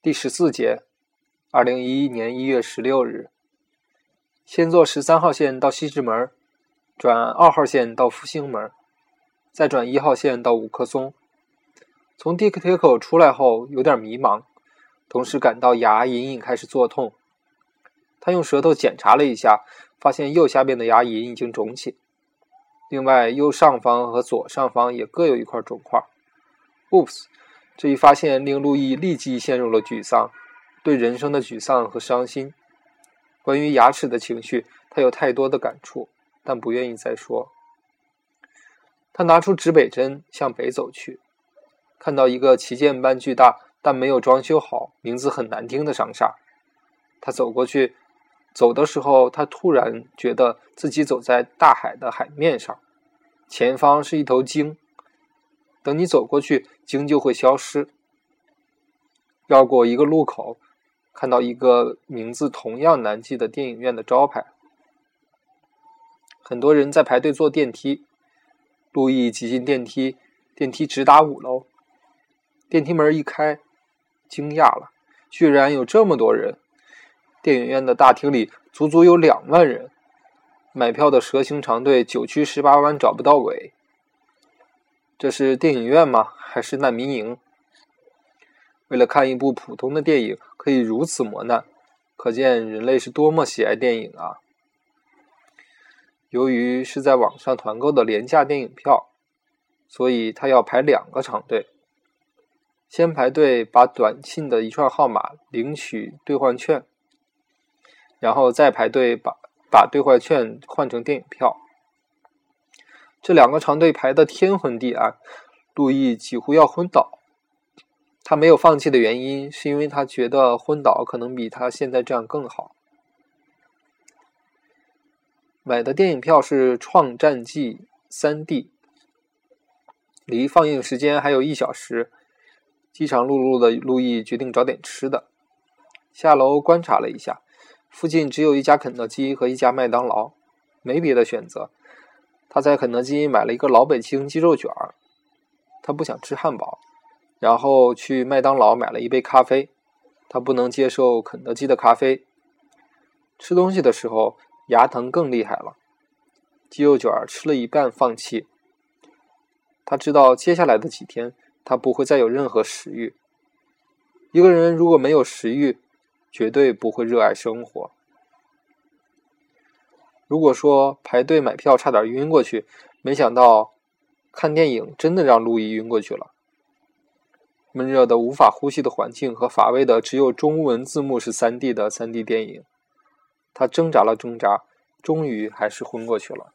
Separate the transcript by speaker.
Speaker 1: 第十四节，二零一一年一月十六日，先坐十三号线到西直门，转二号线到复兴门，再转一号线到五棵松。从地铁口出来后，有点迷茫，同时感到牙隐隐开始作痛。他用舌头检查了一下，发现右下边的牙龈已经肿起，另外右上方和左上方也各有一块肿块。Oops！这一发现令路易立即陷入了沮丧，对人生的沮丧和伤心。关于牙齿的情绪，他有太多的感触，但不愿意再说。他拿出指北针，向北走去，看到一个旗舰般巨大但没有装修好、名字很难听的商厦。他走过去，走的时候，他突然觉得自己走在大海的海面上，前方是一头鲸。等你走过去，鲸就会消失。绕过一个路口，看到一个名字同样难记的电影院的招牌。很多人在排队坐电梯。路易挤进电梯，电梯直达五楼。电梯门一开，惊讶了，居然有这么多人！电影院的大厅里足足有两万人。买票的蛇形长队九曲十八弯找不到尾。这是电影院吗？还是难民营？为了看一部普通的电影，可以如此磨难，可见人类是多么喜爱电影啊！由于是在网上团购的廉价电影票，所以他要排两个长队。先排队把短信的一串号码领取兑换券，然后再排队把把兑换券换成电影票。这两个长队排的天昏地暗，路易几乎要昏倒。他没有放弃的原因，是因为他觉得昏倒可能比他现在这样更好。买的电影票是《创战记》三 D，离放映时间还有一小时。饥肠辘辘的路易决定找点吃的。下楼观察了一下，附近只有一家肯德基和一家麦当劳，没别的选择。他在肯德基买了一个老北京鸡肉卷儿，他不想吃汉堡，然后去麦当劳买了一杯咖啡，他不能接受肯德基的咖啡。吃东西的时候牙疼更厉害了，鸡肉卷儿吃了一半放弃。他知道接下来的几天他不会再有任何食欲。一个人如果没有食欲，绝对不会热爱生活。如果说排队买票差点晕过去，没想到看电影真的让路易晕过去了。闷热的无法呼吸的环境和乏味的只有中文字幕是三 D 的三 D 电影，他挣扎了挣扎，终于还是昏过去了。